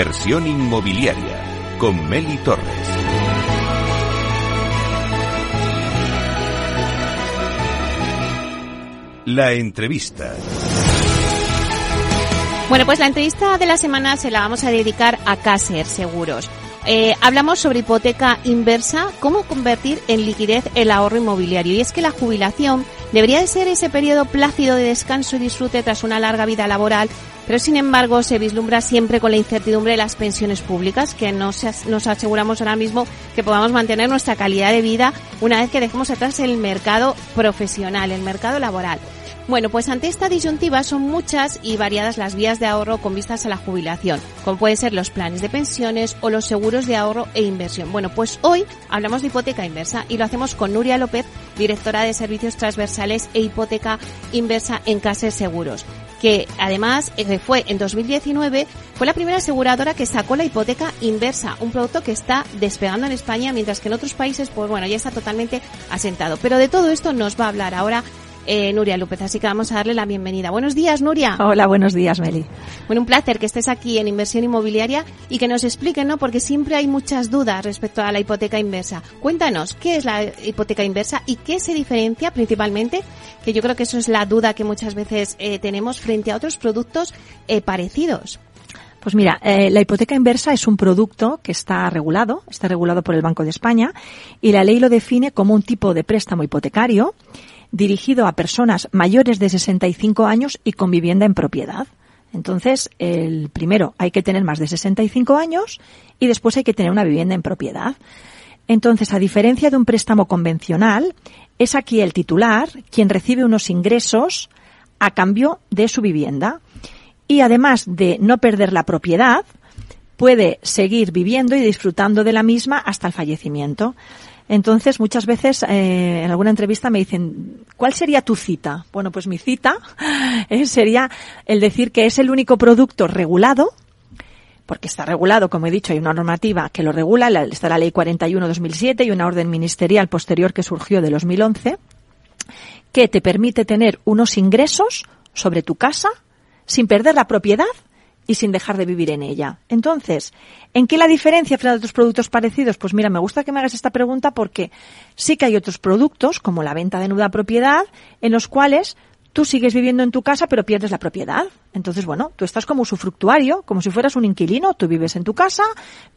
Inversión inmobiliaria con Meli Torres. La entrevista. Bueno, pues la entrevista de la semana se la vamos a dedicar a Caser Seguros. Eh, hablamos sobre hipoteca inversa, cómo convertir en liquidez el ahorro inmobiliario. Y es que la jubilación debería de ser ese periodo plácido de descanso y disfrute tras una larga vida laboral, pero sin embargo se vislumbra siempre con la incertidumbre de las pensiones públicas, que nos, nos aseguramos ahora mismo que podamos mantener nuestra calidad de vida una vez que dejemos atrás el mercado profesional, el mercado laboral. Bueno, pues ante esta disyuntiva son muchas y variadas las vías de ahorro con vistas a la jubilación, como pueden ser los planes de pensiones o los seguros de ahorro e inversión. Bueno, pues hoy hablamos de hipoteca inversa y lo hacemos con Nuria López, directora de servicios transversales e hipoteca inversa en Caser Seguros que además eh, fue en 2019, fue la primera aseguradora que sacó la hipoteca inversa, un producto que está despegando en España, mientras que en otros países, pues bueno, ya está totalmente asentado. Pero de todo esto nos va a hablar ahora eh, Nuria López. Así que vamos a darle la bienvenida. Buenos días, Nuria. Hola, buenos días, Meli. Bueno, un placer que estés aquí en Inversión Inmobiliaria y que nos expliquen, ¿no? Porque siempre hay muchas dudas respecto a la hipoteca inversa. Cuéntanos, ¿qué es la hipoteca inversa y qué se diferencia principalmente? Que yo creo que eso es la duda que muchas veces eh, tenemos frente a otros productos eh, parecidos. Pues mira, eh, la hipoteca inversa es un producto que está regulado, está regulado por el Banco de España y la ley lo define como un tipo de préstamo hipotecario dirigido a personas mayores de 65 años y con vivienda en propiedad. Entonces, el primero hay que tener más de 65 años y después hay que tener una vivienda en propiedad. Entonces, a diferencia de un préstamo convencional, es aquí el titular quien recibe unos ingresos a cambio de su vivienda. Y además de no perder la propiedad, puede seguir viviendo y disfrutando de la misma hasta el fallecimiento. Entonces, muchas veces eh, en alguna entrevista me dicen, ¿cuál sería tu cita? Bueno, pues mi cita eh, sería el decir que es el único producto regulado, porque está regulado, como he dicho, hay una normativa que lo regula, está la Ley 41-2007 y una orden ministerial posterior que surgió de 2011, que te permite tener unos ingresos sobre tu casa sin perder la propiedad y sin dejar de vivir en ella. Entonces, ¿en qué la diferencia frente a otros productos parecidos? Pues mira, me gusta que me hagas esta pregunta porque sí que hay otros productos, como la venta de nuda propiedad, en los cuales tú sigues viviendo en tu casa pero pierdes la propiedad. Entonces, bueno, tú estás como usufructuario, como si fueras un inquilino, tú vives en tu casa,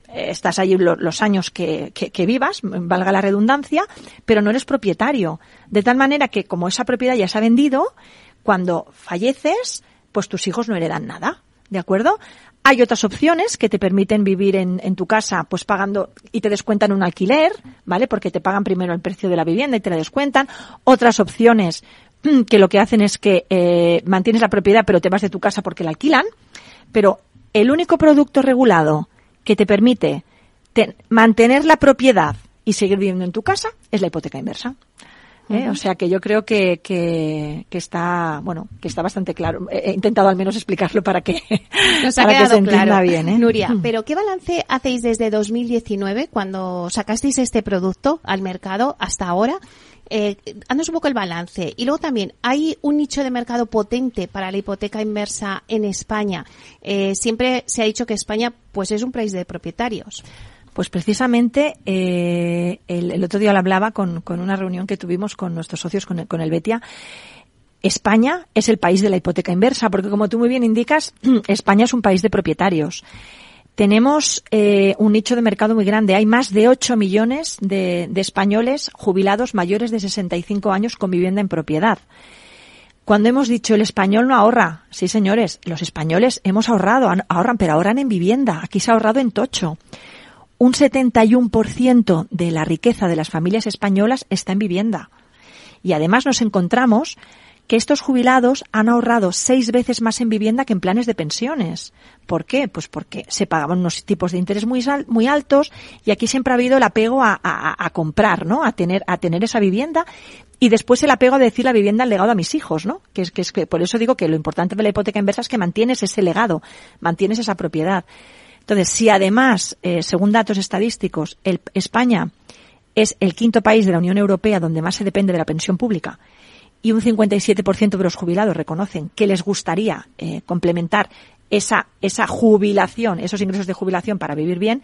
eh, estás allí los años que, que, vivas, valga la redundancia, pero no eres propietario. De tal manera que como esa propiedad ya se ha vendido, cuando falleces, pues tus hijos no heredan nada. ¿De acuerdo? Hay otras opciones que te permiten vivir en, tu casa, pues pagando y te descuentan un alquiler, ¿vale? Porque te pagan primero el precio de la vivienda y te la descuentan. Otras opciones que lo que hacen es que eh, mantienes la propiedad pero te vas de tu casa porque la alquilan. Pero el único producto regulado que te permite mantener la propiedad y seguir viviendo en tu casa es la hipoteca inversa. ¿Eh? O sea que yo creo que, que, está, bueno, que está bastante claro. He intentado al menos explicarlo para que, Nos ha se entienda bien. ¿eh? Nuria, pero ¿qué balance hacéis desde 2019 cuando sacasteis este producto al mercado hasta ahora? Eh, un poco el balance. Y luego también, hay un nicho de mercado potente para la hipoteca inversa en España. Eh, siempre se ha dicho que España, pues, es un país de propietarios. Pues precisamente eh, el, otro día lo hablaba con, una reunión que tuvimos con nuestros socios, con el, con el Betia. España es el país de la hipoteca inversa, porque como tú muy bien indicas, España es un país de propietarios. Tenemos eh, un nicho de mercado muy grande. Hay más de 8 millones de, de españoles jubilados mayores de 65 años con vivienda en propiedad. Cuando hemos dicho el español no ahorra, sí señores, los españoles hemos ahorrado, ahorran, pero ahorran en vivienda. Aquí se ha ahorrado en tocho un 71% de la riqueza de las familias españolas está en vivienda. Y además nos encontramos que estos jubilados han ahorrado seis veces más en vivienda que en planes de pensiones. ¿Por qué? Pues porque se pagaban unos tipos de interés muy, muy altos y aquí siempre ha habido el apego a, comprar, ¿no? A tener, a tener esa vivienda y después el apego a decir la vivienda al legado a mis hijos, ¿no? Que es que es que por eso digo que lo importante de la hipoteca inversa es que mantienes ese legado, mantienes esa propiedad. Entonces, si además, eh, según datos estadísticos, el, España es el quinto país de la Unión Europea donde más se depende de la pensión pública y un 57% de los jubilados reconocen que les gustaría eh, complementar esa, esa jubilación, esos ingresos de jubilación para vivir bien,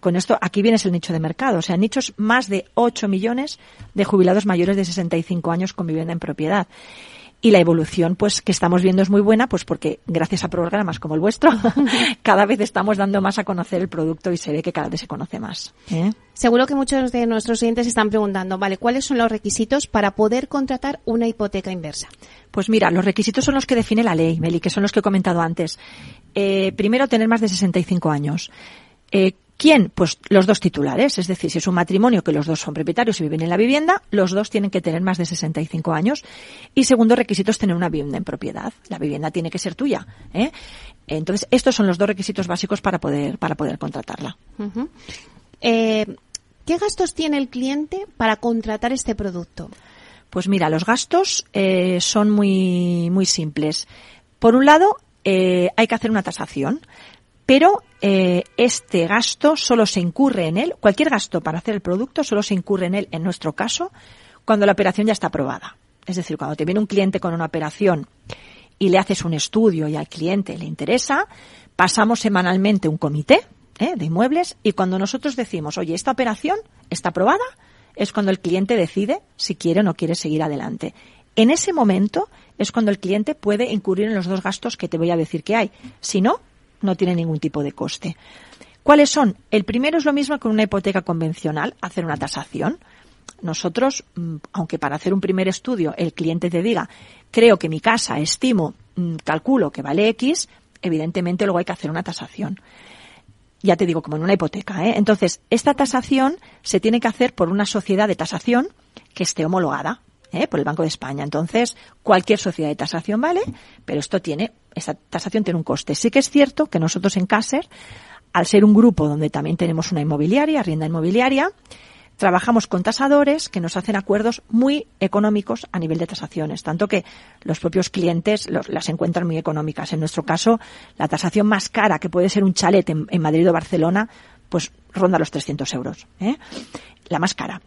con esto, aquí viene el nicho de mercado. O sea, nichos más de 8 millones de jubilados mayores de 65 años con vivienda en propiedad y la evolución pues que estamos viendo es muy buena pues porque gracias a programas como el vuestro cada vez estamos dando más a conocer el producto y se ve que cada vez se conoce más ¿eh? seguro que muchos de nuestros clientes están preguntando vale cuáles son los requisitos para poder contratar una hipoteca inversa pues mira los requisitos son los que define la ley Meli que son los que he comentado antes. Eh, primero tener más de 65 años. Eh, ¿Quién? Pues los dos titulares. Es decir, si es un matrimonio que los dos son propietarios y viven en la vivienda, los dos tienen que tener más de 65 años. Y segundo requisito es tener una vivienda en propiedad. La vivienda tiene que ser tuya. ¿eh? Entonces, estos son los dos requisitos básicos para poder, para poder contratarla. eh, ¿Qué gastos tiene el cliente para contratar este producto? Pues mira, los gastos eh, son muy, muy simples. Por un lado, eh, hay que hacer una tasación pero eh, este gasto solo se incurre en él, cualquier gasto para hacer el producto solo se incurre en él, en nuestro caso, cuando la operación ya está aprobada. Es decir, cuando te viene un cliente con una operación y le haces un estudio y al cliente le interesa, pasamos semanalmente un comité ¿eh? de inmuebles y cuando nosotros decimos, oye, esta operación está aprobada, es cuando el cliente decide si quiere o no quiere seguir adelante. En ese momento es cuando el cliente puede incurrir en los dos gastos que te voy a decir que hay. Si no, no tiene ningún tipo de coste. ¿Cuáles son? El primero es lo mismo que una hipoteca convencional, hacer una tasación. Nosotros, mm, aunque para hacer un primer estudio el cliente te diga, creo que mi casa, estimo, mm, calculo que vale X, evidentemente luego hay que hacer una tasación. Ya te digo, como en una hipoteca. ¿eh? Entonces, esta tasación se tiene que hacer por una sociedad de tasación que esté homologada. ¿eh? por el Banco de España. Entonces, cualquier sociedad de tasación vale, pero esto tiene, esta tasación tiene un coste. Sí que es cierto que nosotros en Caser, al ser un grupo donde también tenemos una inmobiliaria, rienda inmobiliaria, trabajamos con tasadores que nos hacen acuerdos muy económicos a nivel de tasaciones, tanto que los propios clientes las encuentran muy económicas. En nuestro caso, la tasación más cara, que puede ser un chalet en, Madrid o Barcelona, pues ronda los 300 euros. ¿eh? La más cara.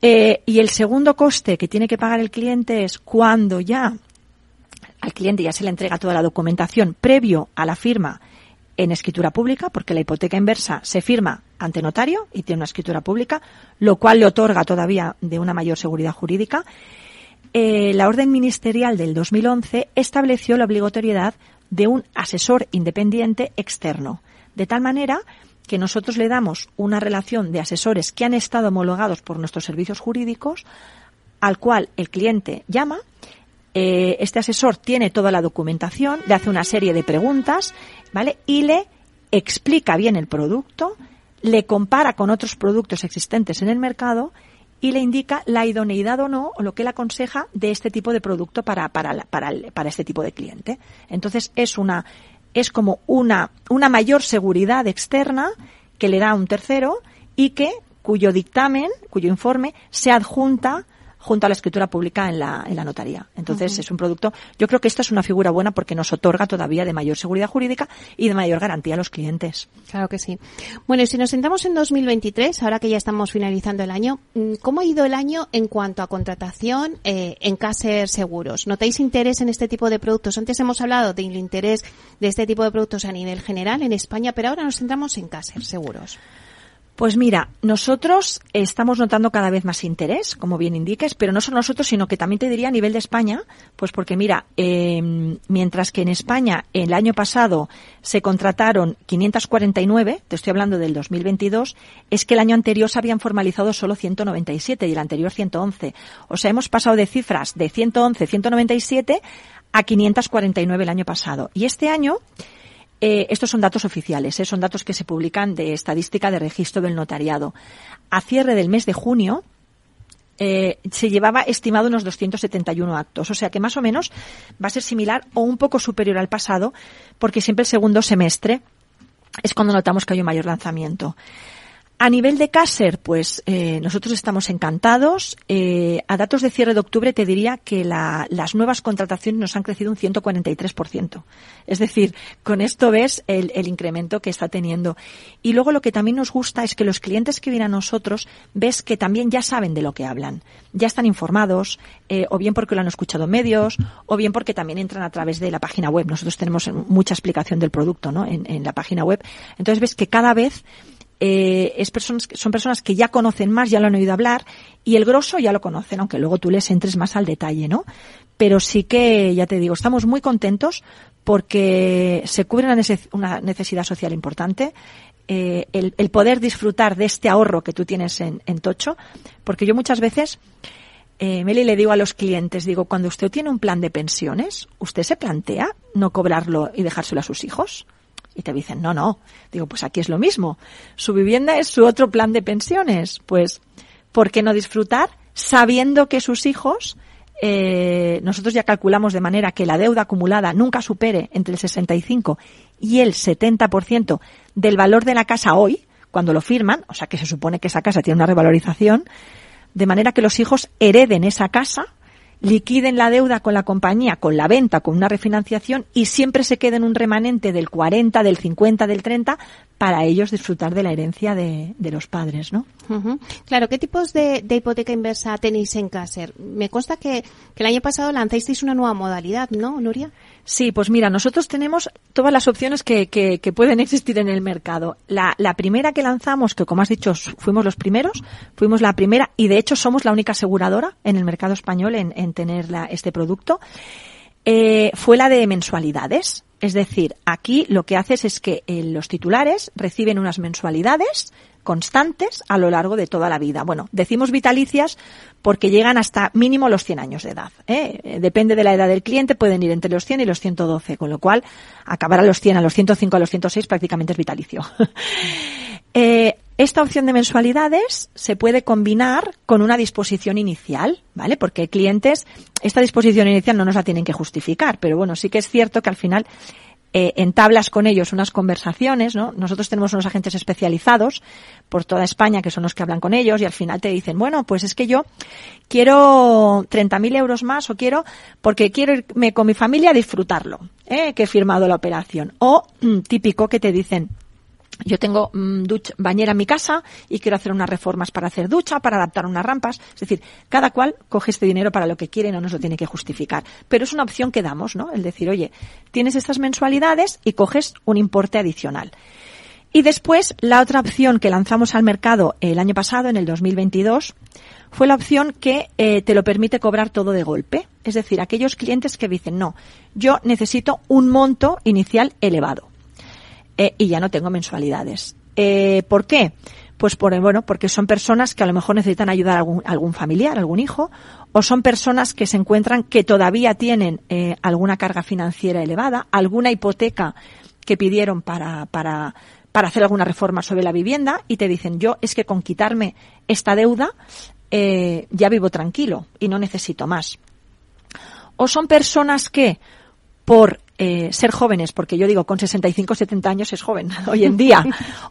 Eh, y el segundo coste que tiene que pagar el cliente es cuando ya al cliente ya se le entrega toda la documentación previo a la firma en escritura pública, porque la hipoteca inversa se firma ante notario y tiene una escritura pública, lo cual le otorga todavía de una mayor seguridad jurídica. Eh, la orden ministerial del 2011 estableció la obligatoriedad de un asesor independiente externo, de tal manera que nosotros le damos una relación de asesores que han estado homologados por nuestros servicios jurídicos, al cual el cliente llama, eh, este asesor tiene toda la documentación, le hace una serie de preguntas, ¿vale? Y le explica bien el producto, le compara con otros productos existentes en el mercado y le indica la idoneidad o no, o lo que él aconseja de este tipo de producto para, para, para, para este tipo de cliente. Entonces es una es como una, una mayor seguridad externa que le da un tercero y que cuyo dictamen, cuyo informe se adjunta junto a la escritura pública en la, en la notaría. Entonces es un producto, yo creo que esto es una figura buena porque nos otorga todavía de mayor seguridad jurídica y de mayor garantía a los clientes. Claro que sí. Bueno, y si nos sentamos en 2023, ahora que ya estamos finalizando el año, mm, ¿cómo ha ido el año en cuanto a contratación eh, en Caser Seguros? ¿Notáis interés en este tipo de productos? Antes hemos hablado del interés de este tipo de productos a nivel general en España, pero ahora nos centramos en Caser Seguros. Pues mira, nosotros estamos notando cada vez más interés, como bien indiques, pero no solo nosotros, sino que también te diría a nivel de España, pues porque mira, eh, mientras que en España el año pasado se contrataron 549, te estoy hablando del 2022, es que el año anterior se habían formalizado solo 197 y el anterior 111. O sea, hemos pasado de cifras de 111, 197 a 549 el año pasado. Y este año eh, estos son datos oficiales, eh, son datos que se publican de estadística de registro del notariado. A cierre del mes de junio, eh, se llevaba estimado unos 271 actos. O sea que más o menos va a ser similar o un poco superior al pasado, porque siempre el segundo semestre es cuando notamos que hay un mayor lanzamiento. A nivel de Caser, pues eh, nosotros estamos encantados. Eh, a datos de cierre de octubre te diría que la, las nuevas contrataciones nos han crecido un 143%. Es decir, con esto ves el, el, incremento que está teniendo. Y luego lo que también nos gusta es que los clientes que vienen a nosotros ves que también ya saben de lo que hablan. Ya están informados, eh, o bien porque lo han escuchado en medios, o bien porque también entran a través de la página web. Nosotros tenemos mucha explicación del producto ¿no? en, en la página web. Entonces ves que cada vez eh, es personas, son personas que ya conocen más, ya lo han oído hablar, y el grosso ya lo conocen, aunque luego tú les entres más al detalle, ¿no? Pero sí que, ya te digo, estamos muy contentos porque se cubre una necesidad social importante, eh, el, poder disfrutar de este ahorro que tú tienes en, en Tocho, porque yo muchas veces, eh, Meli, le digo a los clientes, digo, cuando usted tiene un plan de pensiones, ¿usted se plantea no cobrarlo y dejárselo a sus hijos? Y te dicen, no, no. Digo, pues aquí es lo mismo. Su vivienda es su otro plan de pensiones. Pues, ¿por qué no disfrutar sabiendo que sus hijos, eh, nosotros ya calculamos de manera que la deuda acumulada nunca supere entre el 65 y el 70% del valor de la casa hoy, cuando lo firman, o sea que se supone que esa casa tiene una revalorización, de manera que los hijos hereden esa casa liquiden la deuda con la compañía, con la venta, con una refinanciación y siempre se queden un remanente del 40, del 50, del 30 para ellos disfrutar de la herencia de, de los padres, ¿no? Uh -huh. Claro, ¿qué tipos de, de, hipoteca inversa tenéis en Caser? Me consta que, que, el año pasado lanzasteis una nueva modalidad, ¿no, Nuria? Sí, pues mira, nosotros tenemos todas las opciones que, que, que pueden existir en el mercado. La, la, primera que lanzamos, que como has dicho, fuimos los primeros, fuimos la primera y de hecho somos la única aseguradora en el mercado español en, en tener la, este producto, eh, fue la de mensualidades. Es decir, aquí lo que haces es que eh, los titulares reciben unas mensualidades constantes a lo largo de toda la vida. Bueno, decimos vitalicias porque llegan hasta mínimo los 100 años de edad. ¿eh? Depende de la edad del cliente, pueden ir entre los 100 y los 112, con lo cual acabar a los 100, a los 105, a los 106 prácticamente es vitalicio. esta opción de mensualidades se puede combinar con una disposición inicial, ¿vale? Porque clientes, esta disposición inicial no nos la tienen que justificar, pero bueno, sí que es cierto que al final eh, entablas con ellos unas conversaciones, ¿no? Nosotros tenemos unos agentes especializados por toda España que son los que hablan con ellos y al final te dicen, bueno, pues es que yo quiero 30.000 euros más o quiero porque quiero irme con mi familia a disfrutarlo, ¿eh? que he firmado la operación. O típico que te dicen, yo tengo ducha, bañera en mi casa y quiero hacer unas reformas para hacer ducha, para adaptar unas rampas. Es decir, cada cual coge este dinero para lo que quiere y no nos lo tiene que justificar. Pero es una opción que damos, ¿no? El decir, oye, tienes estas mensualidades y coges un importe adicional. Y después, la otra opción que lanzamos al mercado el año pasado, en el 2022, fue la opción que eh, te lo permite cobrar todo de golpe. Es decir, aquellos clientes que dicen, no, yo necesito un monto inicial elevado eh, y ya no tengo mensualidades. Eh, ¿Por qué? Pues por, bueno, porque son personas que a lo mejor necesitan ayudar a algún, algún familiar, algún hijo, o son personas que se encuentran que todavía tienen eh, alguna carga financiera elevada, alguna hipoteca que pidieron para, para, para hacer alguna reforma sobre la vivienda y te dicen, yo es que con quitarme esta deuda ya vivo tranquilo y no necesito más. O son personas que por eh, ser jóvenes, porque yo digo con 65 70 años es joven hoy en día,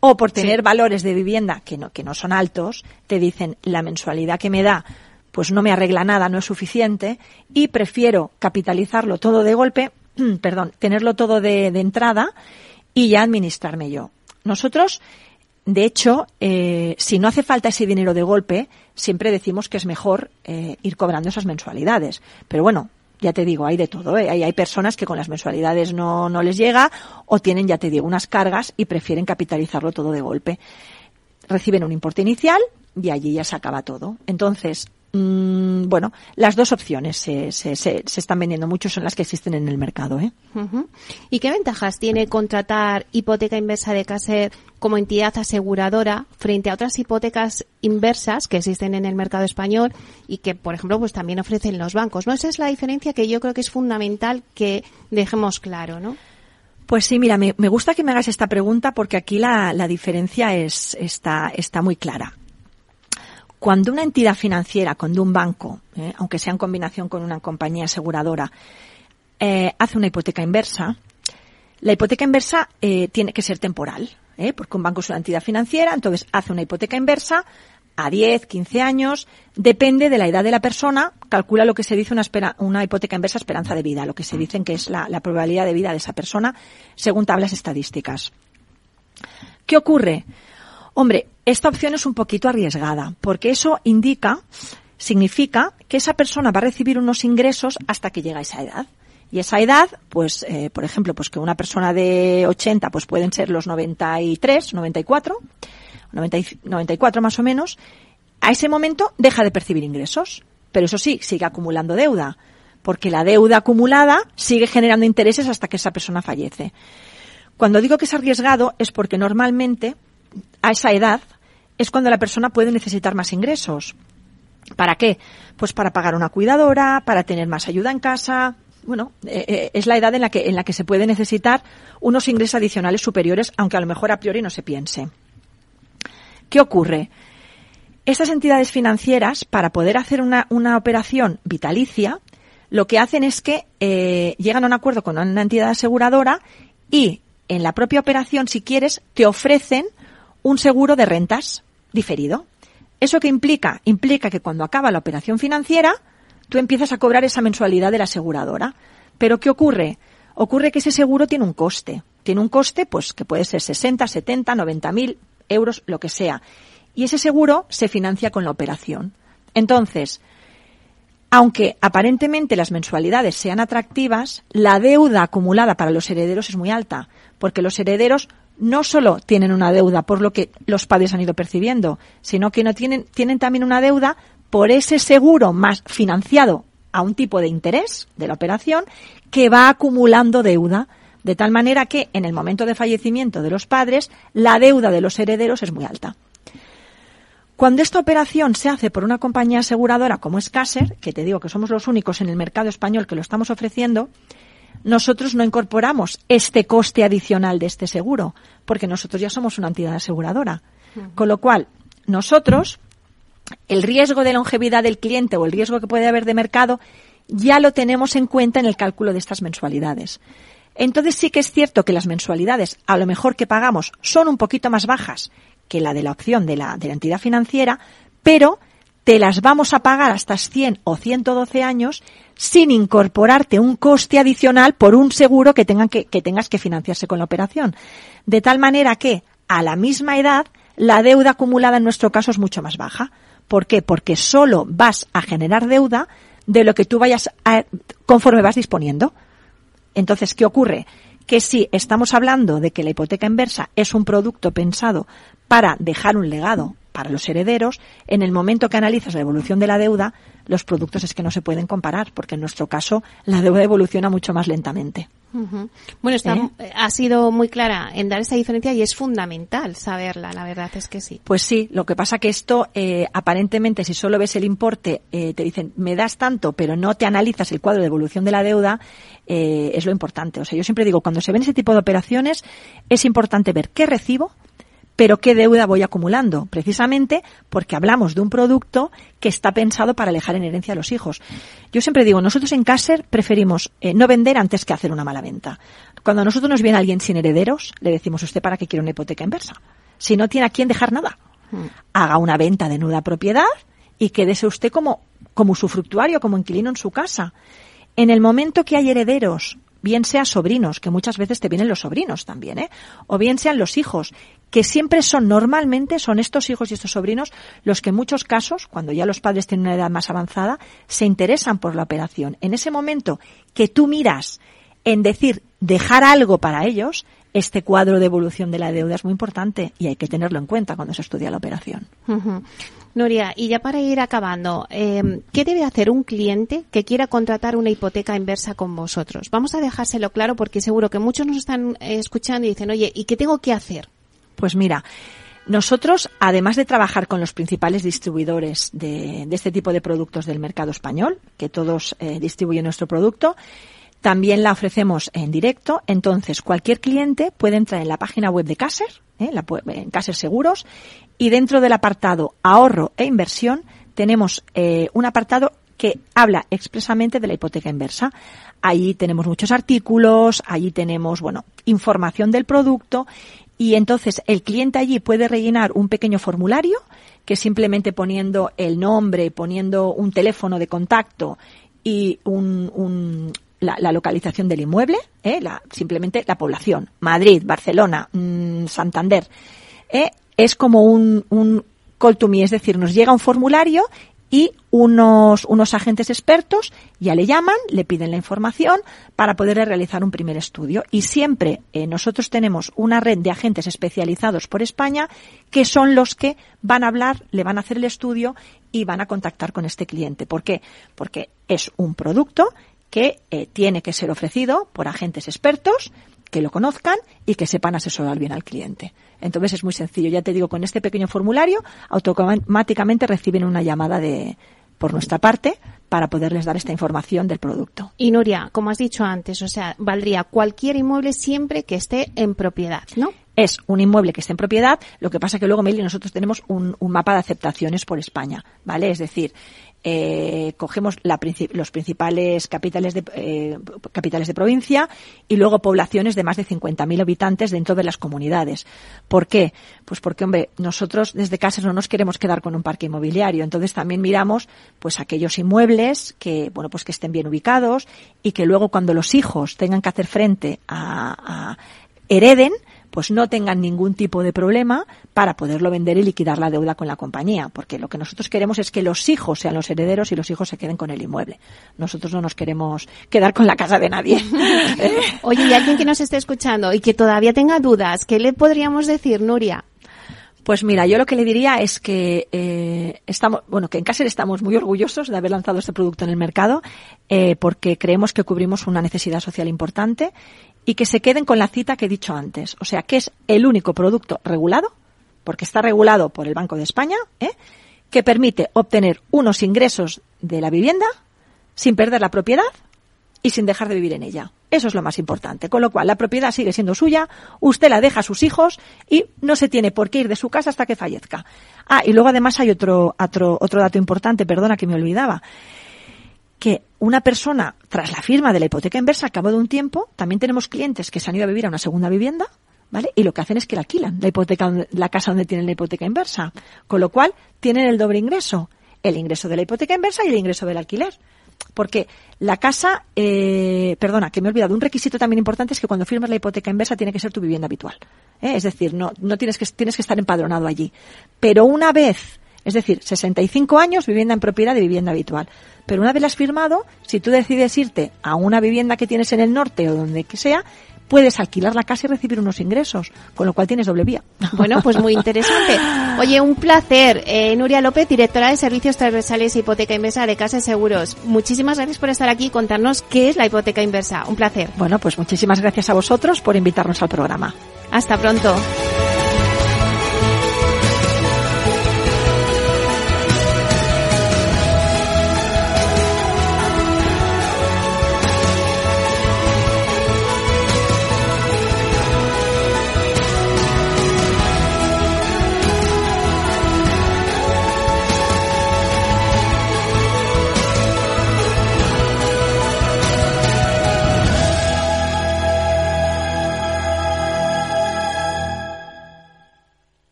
o por tener sí. valores de vivienda que no, que no son altos, te dicen la mensualidad que me da pues no me arregla nada, no es suficiente, y prefiero capitalizarlo todo de golpe, perdón, tenerlo todo de, de entrada y ya administrarme yo. Nosotros, de hecho, eh, si no hace falta ese dinero de golpe, siempre decimos que es mejor eh, ir cobrando esas mensualidades. Pero bueno, ya te digo, hay de todo. ¿eh? Hay, hay personas que con las mensualidades no, no les llega o tienen, ya te digo, unas cargas y prefieren capitalizarlo todo de golpe. Reciben un importe inicial y allí ya se acaba todo. Entonces, mmm, bueno, las dos opciones se, se, se, se, están vendiendo mucho, son las que existen en el mercado. ¿eh? Uh -huh. ¿Y qué ventajas tiene contratar hipoteca inversa de Caser como entidad aseguradora frente a otras hipotecas inversas que existen en el mercado español y que, por ejemplo, pues también ofrecen los bancos? ¿no? Esa es la diferencia que yo creo que es fundamental que dejemos claro, ¿no? Pues sí, mira, me, me gusta que me hagas esta pregunta porque aquí la, la diferencia es, está, está muy clara cuando una entidad financiera, cuando un banco, eh, aunque sea en combinación con una compañía aseguradora, eh, hace una hipoteca inversa, la hipoteca inversa eh, tiene que ser temporal. ¿eh? porque un banco es una entidad financiera, entonces hace una hipoteca inversa a 10, 15 años, depende de la edad de la persona, calcula lo que se dice una, hipoteca inversa esperanza de vida, lo que se dice que es la probabilidad de vida de esa persona según tablas estadísticas. ¿Qué ocurre? Hombre, esta opción es un poquito arriesgada, porque eso indica, significa que esa persona va a recibir unos ingresos hasta que llega a esa edad. Y esa edad, pues, eh, por ejemplo, pues que una persona de 80, pues pueden ser los 93, 94, 94 más o menos, a ese momento deja de percibir ingresos. Pero eso sí, sigue acumulando deuda, porque la deuda acumulada sigue generando intereses hasta que esa persona fallece. Cuando digo que es arriesgado es porque normalmente a esa edad es cuando la persona puede necesitar más ingresos. ¿Para qué? Pues para pagar una cuidadora, para tener más ayuda en casa, bueno, eh, eh, es la edad en la que en la que se puede necesitar unos ingresos adicionales superiores, aunque a lo mejor a priori no se piense. ¿Qué ocurre? Estas entidades financieras, para poder hacer una, una operación vitalicia, lo que hacen es que eh, llegan a un acuerdo con una entidad aseguradora y en la propia operación, si quieres, te ofrecen un seguro de rentas diferido. ¿Eso qué implica? Implica que cuando acaba la operación financiera, tú empiezas a cobrar esa mensualidad de la aseguradora. Pero ¿qué ocurre? Ocurre que ese seguro tiene un coste. Tiene un coste, pues, que puede ser 60, 70, 90 mil euros, lo que sea. Y ese seguro se financia con la operación. Entonces, aunque aparentemente las mensualidades sean atractivas, la deuda acumulada para los herederos es muy alta, porque los herederos no solo tienen una deuda por lo que los padres han ido percibiendo, sino que no tienen, tienen también una deuda por ese seguro más financiado a un tipo de interés de la operación que va acumulando deuda, de tal manera que en el momento de fallecimiento de los padres la deuda de los herederos es muy alta. Cuando esta operación se hace por una compañía aseguradora como es Caser, que te digo que somos los únicos en el mercado español que lo estamos ofreciendo, nosotros no incorporamos este coste adicional de este seguro, porque nosotros ya somos una entidad aseguradora. Con lo cual, nosotros el riesgo de longevidad del cliente o el riesgo que puede haber de mercado ya lo tenemos en cuenta en el cálculo de estas mensualidades. Entonces sí que es cierto que las mensualidades, a lo mejor que pagamos, son un poquito más bajas que la de la opción de la, de la entidad financiera, pero te las vamos a pagar hasta 100 o 112 años sin incorporarte un coste adicional por un seguro que, tengan que, tengas que financiarse con la operación. De tal manera que, a la misma edad, la deuda acumulada en nuestro caso es mucho más baja. ¿Por qué? Porque solo vas a generar deuda de lo que tú vayas a, conforme vas disponiendo. Entonces, ¿qué ocurre? Que si estamos hablando de que la hipoteca inversa es un producto pensado para dejar un legado para los herederos, en el momento que analizas la evolución de la deuda, los productos es que no se pueden comparar, porque en nuestro caso la deuda evoluciona mucho más lentamente. Bueno, está, ¿Eh? ha sido muy clara en dar esa diferencia y es fundamental saberla, la verdad es que sí. Pues sí, lo que pasa que esto, eh, aparentemente, si solo ves el importe, eh, te dicen, me das tanto, pero no te analizas el cuadro de evolución de la deuda, eh, es lo importante. O sea, yo siempre digo, cuando se ven ese tipo de operaciones, es importante ver qué recibo, pero qué deuda voy acumulando, precisamente porque hablamos de un producto que está pensado para alejar en herencia a los hijos. Yo siempre digo, nosotros en Caser preferimos eh, no vender antes que hacer una mala venta. Cuando a nosotros nos viene alguien sin herederos, le decimos, ¿usted para qué quiere una hipoteca inversa? Si no tiene a quién dejar nada, mm. haga una venta de nuda propiedad y quédese usted como, como usufructuario, como inquilino en su casa. En el momento que hay herederos bien sea sobrinos, que muchas veces te vienen los sobrinos también, ¿eh? o bien sean los hijos, que siempre son, normalmente son estos hijos y estos sobrinos los que en muchos casos, cuando ya los padres tienen una edad más avanzada, se interesan por la operación. En ese momento que tú miras en decir dejar algo para ellos, este cuadro de evolución de la deuda es muy importante y hay que tenerlo en cuenta cuando se estudia la operación. Nuria, y ya para ir acabando, eh, ¿qué debe hacer un cliente que quiera contratar una hipoteca inversa con vosotros? Vamos a dejárselo claro porque seguro que muchos nos están eh, escuchando y dicen, oye, ¿y qué tengo que hacer? Pues mira, nosotros, además de trabajar con los principales distribuidores de, de este tipo de productos del mercado español, que todos eh, distribuyen nuestro producto, también la ofrecemos en directo. Entonces, cualquier cliente puede entrar en la página web de Caser, ¿eh? la, en Caser Seguros, y dentro del apartado ahorro e inversión tenemos eh, un apartado que habla expresamente de la hipoteca inversa. Allí tenemos muchos artículos, allí tenemos, bueno, información del producto y entonces el cliente allí puede rellenar un pequeño formulario que simplemente poniendo el nombre, poniendo un teléfono de contacto y un, la, localización del inmueble, ¿eh? la, simplemente la población, Madrid, Barcelona, mm, Santander, ¿eh? Es como un, un call to me, es decir, nos llega un formulario y unos, unos agentes expertos ya le llaman, le piden la información para poder realizar un primer estudio. Y siempre eh, nosotros tenemos una red de agentes especializados por España que son los que van a hablar, le van a hacer el estudio y van a contactar con este cliente. ¿Por qué? Porque es un producto que eh, tiene que ser ofrecido por agentes expertos que lo conozcan y que sepan asesorar bien al cliente. Entonces es muy sencillo. Ya te digo, con este pequeño formulario automáticamente reciben una llamada de, por nuestra parte para poderles dar esta información del producto. Y Nuria, como has dicho antes, o sea, valdría cualquier inmueble siempre que esté en propiedad, ¿no? Es un inmueble que esté en propiedad, lo que pasa que luego, Meli, nosotros tenemos un, mapa de aceptaciones por España, ¿vale? Es decir, eh, cogemos la, los principales capitales de, eh, capitales de provincia y luego poblaciones de más de 50.000 habitantes dentro de las comunidades. ¿Por qué? Pues porque, hombre, nosotros desde casas no nos queremos quedar con un parque inmobiliario, entonces también miramos pues aquellos inmuebles que, bueno, pues que estén bien ubicados y que luego cuando los hijos tengan que hacer frente a, a hereden, pues no tengan ningún tipo de problema para poderlo vender y liquidar la deuda con la compañía, porque lo que nosotros queremos es que los hijos sean los herederos y los hijos se queden con el inmueble. Nosotros no nos queremos quedar con la casa de nadie. Oye, y alguien que nos esté escuchando y que todavía tenga dudas, ¿qué le podríamos decir, Nuria? Pues mira, yo lo que le diría es que eh, estamos, bueno, que en Caser estamos muy orgullosos de haber lanzado este producto en el mercado, eh, porque creemos que cubrimos una necesidad social importante y que se queden con la cita que he dicho antes. O sea, que es el único producto regulado, porque está regulado por el Banco de España, ¿eh? que permite obtener unos ingresos de la vivienda sin perder la propiedad y sin dejar de vivir en ella. Eso es lo más importante. Con lo cual, la propiedad sigue siendo suya, usted la deja a sus hijos y no se tiene por qué ir de su casa hasta que fallezca. Ah, y luego además hay otro, otro, otro dato importante, perdona que me olvidaba que una persona, tras la firma de la hipoteca inversa, al cabo de un tiempo, también tenemos clientes que se han ido a vivir a una segunda vivienda, ¿vale? Y lo que hacen es que la alquilan, la hipoteca, la casa donde tienen la hipoteca inversa. Con lo cual, tienen el doble ingreso. El ingreso de la hipoteca inversa y el ingreso del alquiler. Porque la casa, eh, perdona, que me he olvidado, un requisito también importante es que cuando firmas la hipoteca inversa tiene que ser tu vivienda habitual. ¿eh? Es decir, no, no tienes que, tienes que estar empadronado allí. Pero una vez es decir, 65 años vivienda en propiedad de vivienda habitual. Pero una vez la has firmado, si tú decides irte a una vivienda que tienes en el norte o donde que sea, puedes alquilar la casa y recibir unos ingresos, con lo cual tienes doble vía. Bueno, pues muy interesante. Oye, un placer. Eh, Nuria López, directora de Servicios Transversales Hipoteca Inversa de Casa Seguros. Muchísimas gracias por estar aquí y contarnos qué es la hipoteca inversa. Un placer. Bueno, pues muchísimas gracias a vosotros por invitarnos al programa. Hasta pronto.